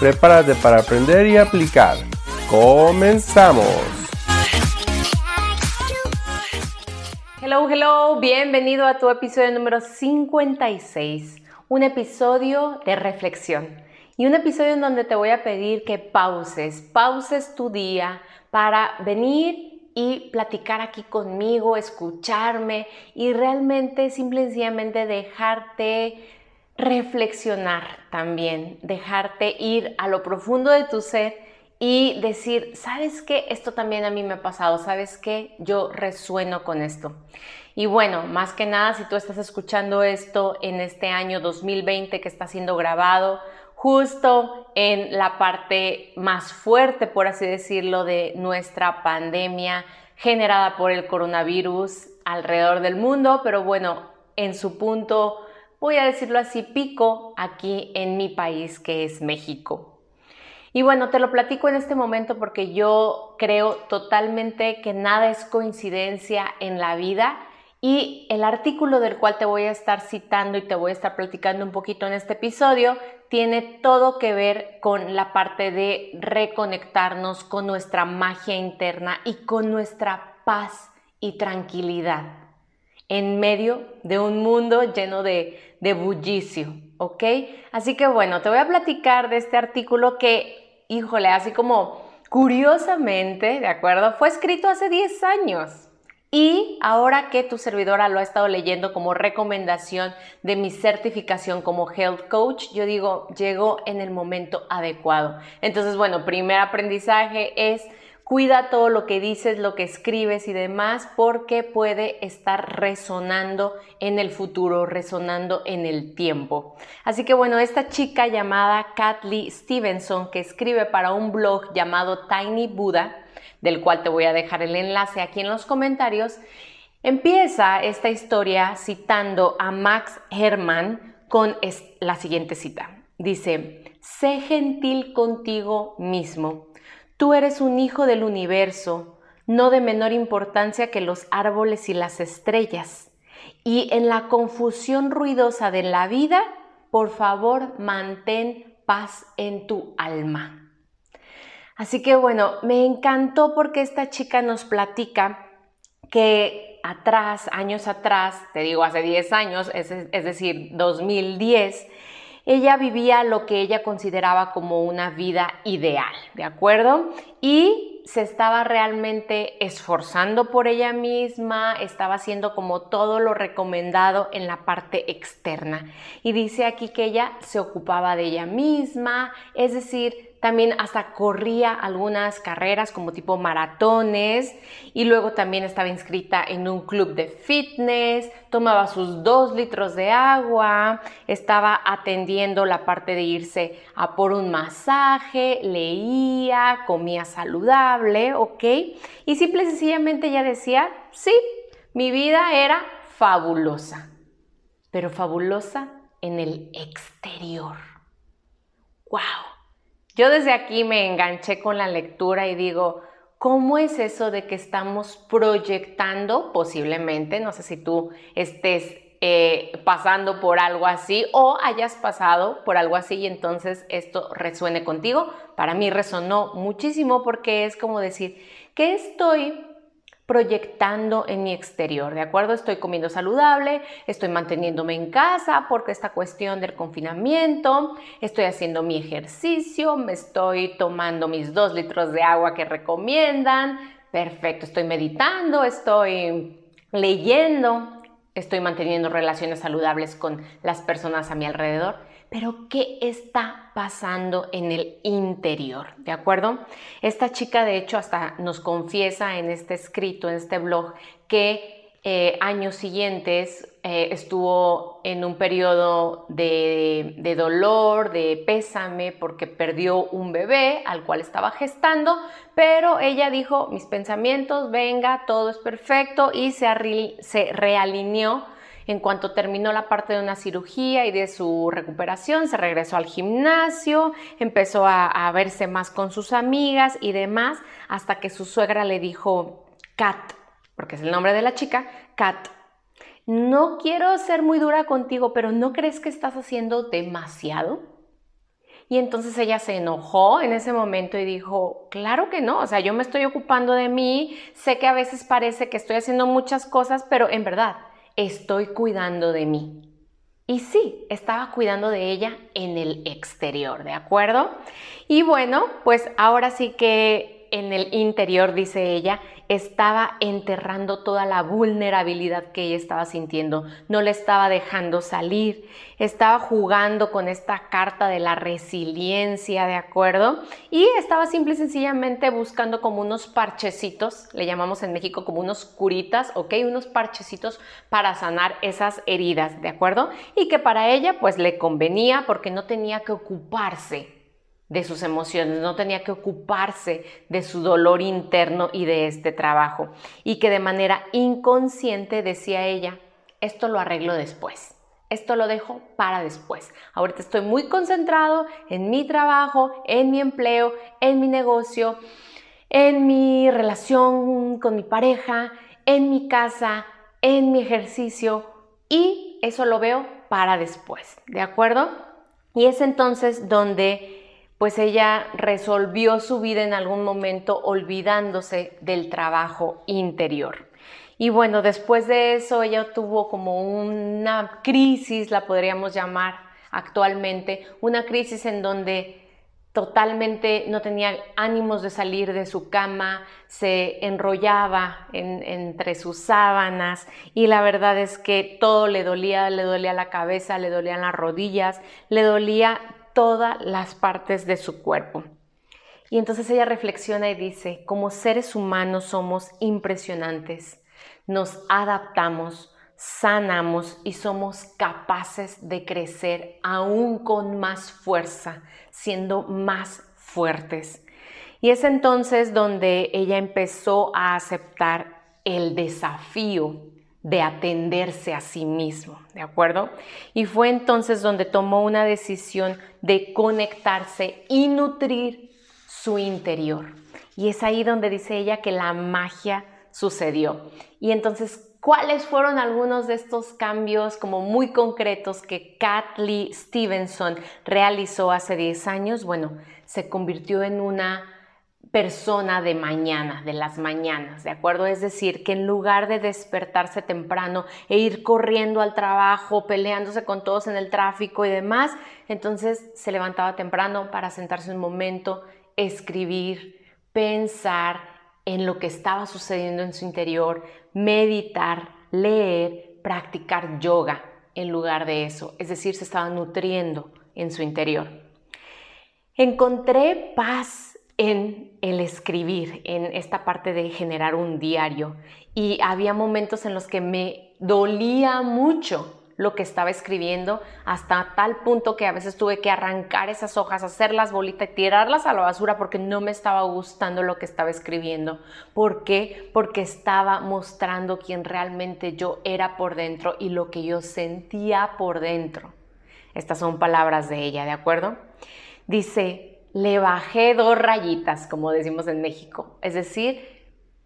Prepárate para aprender y aplicar. ¡Comenzamos! Hello, hello, bienvenido a tu episodio número 56, un episodio de reflexión y un episodio en donde te voy a pedir que pauses, pauses tu día para venir y platicar aquí conmigo, escucharme y realmente simple y sencillamente dejarte reflexionar también, dejarte ir a lo profundo de tu ser y decir, ¿sabes qué? Esto también a mí me ha pasado, ¿sabes qué? Yo resueno con esto. Y bueno, más que nada, si tú estás escuchando esto en este año 2020 que está siendo grabado, justo en la parte más fuerte, por así decirlo, de nuestra pandemia generada por el coronavirus alrededor del mundo, pero bueno, en su punto, voy a decirlo así, pico aquí en mi país, que es México. Y bueno, te lo platico en este momento porque yo creo totalmente que nada es coincidencia en la vida y el artículo del cual te voy a estar citando y te voy a estar platicando un poquito en este episodio tiene todo que ver con la parte de reconectarnos con nuestra magia interna y con nuestra paz y tranquilidad en medio de un mundo lleno de, bullicio, ¿ok? Así que bueno, te voy a platicar de este artículo que, híjole, así como curiosamente, ¿de acuerdo? Fue escrito hace 10 años. Y ahora que tu servidora lo ha estado leyendo como recomendación de mi certificación como Health Coach, yo digo, llegó en el momento adecuado. Entonces, bueno, primer aprendizaje es cuida todo lo que dices, lo que escribes y demás, porque puede estar resonando en el futuro, resonando en el tiempo. Así que bueno, esta chica llamada Kathleen Stevenson, que escribe para un blog llamado Tiny Buddha, del cual te voy a dejar el enlace aquí en los comentarios, empieza esta historia citando a Max Hermann con la siguiente cita. Dice, sé gentil contigo mismo. Tú eres un hijo del universo, no de menor importancia que los árboles y las estrellas. Y en la confusión ruidosa de la vida, por favor, mantén paz en tu alma. Así que bueno, me encantó porque esta chica nos platica que atrás, años atrás, te digo hace 10 años, es, decir, 2010, ella vivía lo que ella consideraba como una vida ideal, ¿de acuerdo? Y se estaba realmente esforzando por ella misma, estaba haciendo como todo lo recomendado en la parte externa. Y dice aquí que ella se ocupaba de ella misma, es decir, también hasta corría algunas carreras como tipo maratones y luego también estaba inscrita en un club de fitness, tomaba sus dos litros de agua, estaba atendiendo la parte de irse a por un masaje, leía, comía saludable, ¿ok? Y simple y sencillamente ella decía, sí, mi vida era fabulosa, pero fabulosa en el exterior. ¡Wow! Yo desde aquí me enganché con la lectura y digo, ¿cómo es eso de que estamos proyectando posiblemente, no sé si tú estés eh, pasando por algo así o hayas pasado por algo así y entonces esto resuene contigo? Para mí resonó muchísimo porque es como decir, ¿qué estoy proyectando en mi exterior, ¿de acuerdo? Estoy comiendo saludable, estoy manteniéndome en casa porque esta cuestión del confinamiento, estoy haciendo mi ejercicio, me estoy tomando mis dos litros de agua que recomiendan, perfecto, estoy meditando, estoy leyendo, estoy manteniendo relaciones saludables con las personas a mi alrededor pero ¿qué está pasando en el interior? ¿De acuerdo? Esta chica de hecho hasta nos confiesa en este escrito, en este blog, que eh, años siguientes eh, estuvo en un periodo de, dolor, de pésame, porque perdió un bebé al cual estaba gestando, pero ella dijo, mis pensamientos, venga, todo es perfecto, y se, se realineó. En cuanto terminó la parte de una cirugía y de su recuperación, se regresó al gimnasio, empezó a, a verse más con sus amigas y demás, hasta que su suegra le dijo, Kat, porque es el nombre de la chica, Kat, no quiero ser muy dura contigo, pero ¿no crees que estás haciendo demasiado? Y entonces ella se enojó en ese momento y dijo, claro que no, o sea, yo me estoy ocupando de mí, sé que a veces parece que estoy haciendo muchas cosas, pero en verdad estoy cuidando de mí. Y sí, estaba cuidando de ella en el exterior, ¿de acuerdo? Y bueno, pues ahora sí que en el interior, dice ella, estaba enterrando toda la vulnerabilidad que ella estaba sintiendo, no le estaba dejando salir, estaba jugando con esta carta de la resiliencia, ¿de acuerdo? Y estaba simple y sencillamente buscando como unos parchecitos, le llamamos en México como unos curitas, ¿ok? Unos parchecitos para sanar esas heridas, ¿de acuerdo? Y que para ella pues le convenía porque no tenía que ocuparse de sus emociones, no tenía que ocuparse de su dolor interno y de este trabajo. Y que de manera inconsciente decía ella, esto lo arreglo después, esto lo dejo para después. Ahorita estoy muy concentrado en mi trabajo, en mi empleo, en mi negocio, en mi relación con mi pareja, en mi casa, en mi ejercicio y eso lo veo para después, ¿de acuerdo? Y es entonces donde pues ella resolvió su vida en algún momento olvidándose del trabajo interior. Y bueno, después de eso ella tuvo como una crisis, la podríamos llamar actualmente, una crisis en donde totalmente no tenía ánimos de salir de su cama, se enrollaba entre sus sábanas y la verdad es que todo le dolía, le dolía la cabeza, le dolían las rodillas, le dolía todas las partes de su cuerpo. Y entonces ella reflexiona y dice, como seres humanos somos impresionantes, nos adaptamos, sanamos y somos capaces de crecer aún con más fuerza, siendo más fuertes. Y es entonces donde ella empezó a aceptar el desafío de atenderse a sí mismo, ¿de acuerdo? Y fue entonces donde tomó una decisión de conectarse y nutrir su interior. Y es ahí donde dice ella que la magia sucedió. Y entonces, ¿cuáles fueron algunos de estos cambios como muy concretos que Kathleen Stevenson realizó hace 10 años? Bueno, se convirtió en una persona de mañana, de las mañanas, ¿de acuerdo? Es decir, que en lugar de despertarse temprano e ir corriendo al trabajo, peleándose con todos en el tráfico y demás, entonces se levantaba temprano para sentarse un momento, escribir, pensar en lo que estaba sucediendo en su interior, meditar, leer, practicar yoga en lugar de eso, es decir, se estaba nutriendo en su interior. Encontré paz en el escribir, en esta parte de generar un diario. Y había momentos en los que me dolía mucho lo que estaba escribiendo, hasta tal punto que a veces tuve que arrancar esas hojas, hacerlas bolitas y tirarlas a la basura porque no me estaba gustando lo que estaba escribiendo. ¿Por qué? Porque estaba mostrando quién realmente yo era por dentro y lo que yo sentía por dentro. Estas son palabras de ella, ¿de acuerdo? Dice, le bajé dos rayitas, como decimos en México, es decir,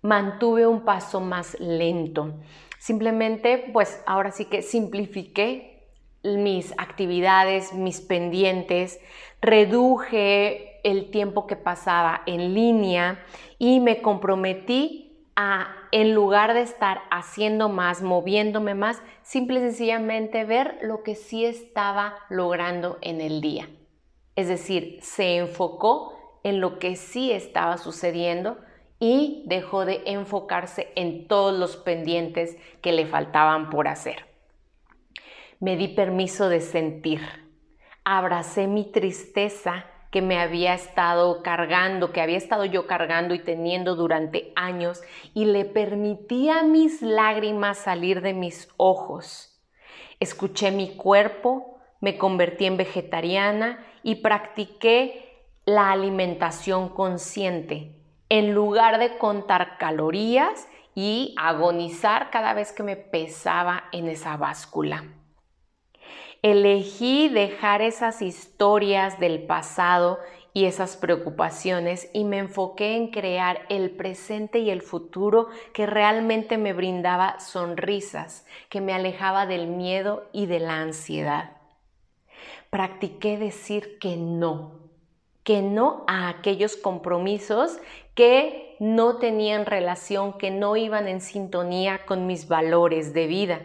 mantuve un paso más lento. Simplemente, pues ahora sí que simplifiqué mis actividades, mis pendientes, reduje el tiempo que pasaba en línea y me comprometí a, en lugar de estar haciendo más, moviéndome más, simple y sencillamente ver lo que sí estaba logrando en el día. Es decir, se enfocó en lo que sí estaba sucediendo y dejó de enfocarse en todos los pendientes que le faltaban por hacer. Me di permiso de sentir, abracé mi tristeza que me había estado cargando, que había estado yo cargando y teniendo durante años y le permití a mis lágrimas salir de mis ojos. Escuché mi cuerpo, me convertí en vegetariana y practiqué la alimentación consciente. En lugar de contar calorías, y agonizar cada vez que me pesaba en esa báscula. Elegí dejar esas historias del pasado y esas preocupaciones y me enfoqué en crear el presente y el futuro que realmente me brindaba sonrisas, que me alejaba del miedo y de la ansiedad. Practiqué decir que no, que no a aquellos compromisos que no tenían relación, que no iban en sintonía con mis valores de vida.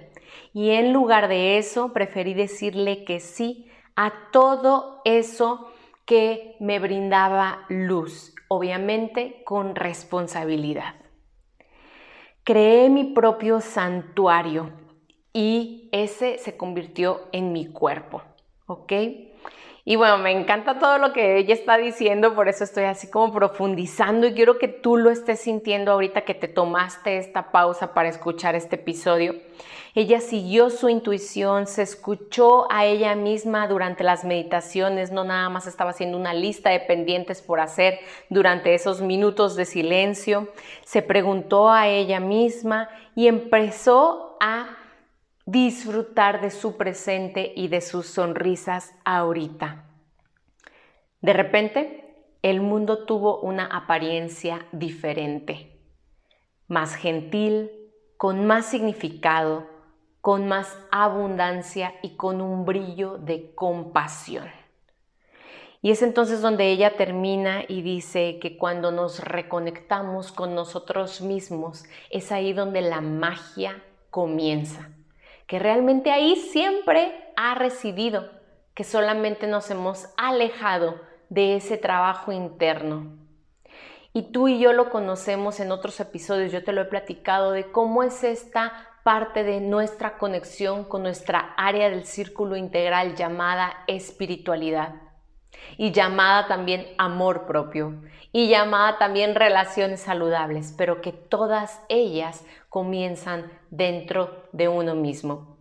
Y en lugar de eso, preferí decirle que sí a todo eso que me brindaba luz, obviamente con responsabilidad. Creé mi propio santuario y ese se convirtió en mi cuerpo, ¿ok? Y bueno, me encanta todo lo que ella está diciendo, por eso estoy así como profundizando y quiero que tú lo estés sintiendo ahorita que te tomaste esta pausa para escuchar este episodio. Ella siguió su intuición, se escuchó a ella misma durante las meditaciones, no nada más estaba haciendo una lista de pendientes por hacer durante esos minutos de silencio, se preguntó a ella misma y empezó a disfrutar de su presente y de sus sonrisas ahorita. De repente, el mundo tuvo una apariencia diferente, más gentil, con más significado, con más abundancia y con un brillo de compasión. Y es entonces donde ella termina y dice que cuando nos reconectamos con nosotros mismos, es ahí donde la magia comienza que realmente ahí siempre ha residido, que solamente nos hemos alejado de ese trabajo interno. Y tú y yo lo conocemos en otros episodios, yo te lo he platicado de cómo es esta parte de nuestra conexión con nuestra área del círculo integral llamada espiritualidad y llamada también amor propio y llamada también relaciones saludables, pero que todas ellas comienzan dentro de uno mismo.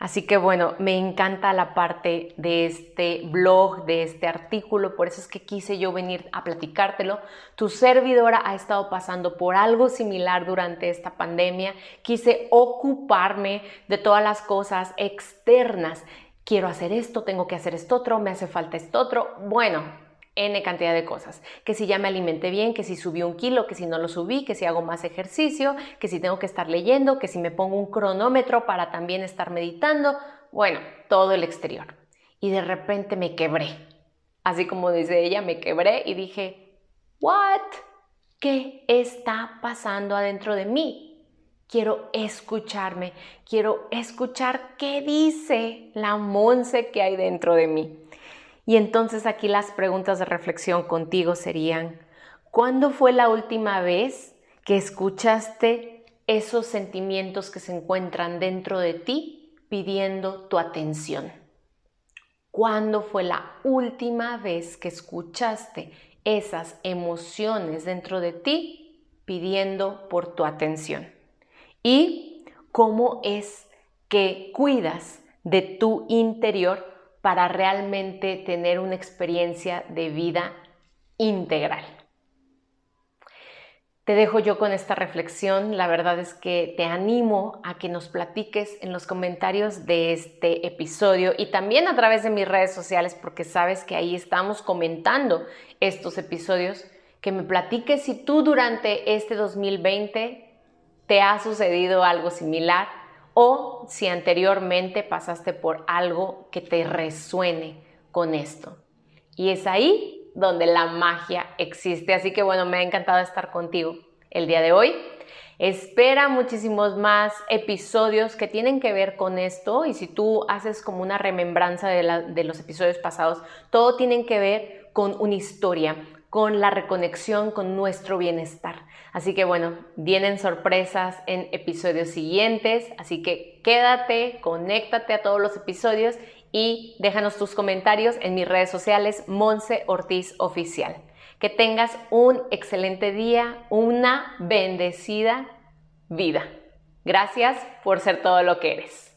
Así que bueno, me encanta la parte de este blog, de este artículo, por eso es que quise yo venir a platicártelo. Tu servidora ha estado pasando por algo similar durante esta pandemia. Quise ocuparme de todas las cosas externas quiero hacer esto, tengo que hacer esto otro, me hace falta esto otro. Bueno, N cantidad de cosas. Que si ya me alimenté bien, que si subí un kilo, que si no lo subí, que si hago más ejercicio, que si tengo que estar leyendo, que si me pongo un cronómetro para también estar meditando. Bueno, todo el exterior. Y de repente me quebré. Así como dice ella, me quebré y dije, ¿what? ¿Qué está pasando adentro de mí? Quiero escucharme, quiero escuchar qué dice la Monse que hay dentro de mí. Y entonces aquí las preguntas de reflexión contigo serían, ¿cuándo fue la última vez que escuchaste esos sentimientos que se encuentran dentro de ti pidiendo tu atención? ¿Cuándo fue la última vez que escuchaste esas emociones dentro de ti pidiendo por tu atención? Y cómo es que cuidas de tu interior para realmente tener una experiencia de vida integral. Te dejo yo con esta reflexión. La verdad es que te animo a que nos platiques en los comentarios de este episodio y también a través de mis redes sociales porque sabes que ahí estamos comentando estos episodios. Que me platiques si tú durante este 2020 te ha sucedido algo similar o si anteriormente pasaste por algo que te resuene con esto. Y es ahí donde la magia existe. Así que bueno, me ha encantado estar contigo el día de hoy. Espera muchísimos más episodios que tienen que ver con esto y si tú haces como una remembranza de, los episodios pasados, todo tiene que ver con una historia, con la reconexión con nuestro bienestar. Así que bueno, vienen sorpresas en episodios siguientes, así que quédate, conéctate a todos los episodios y déjanos tus comentarios en mis redes sociales Monse Ortiz Oficial. Que tengas un excelente día, una bendecida vida. Gracias por ser todo lo que eres.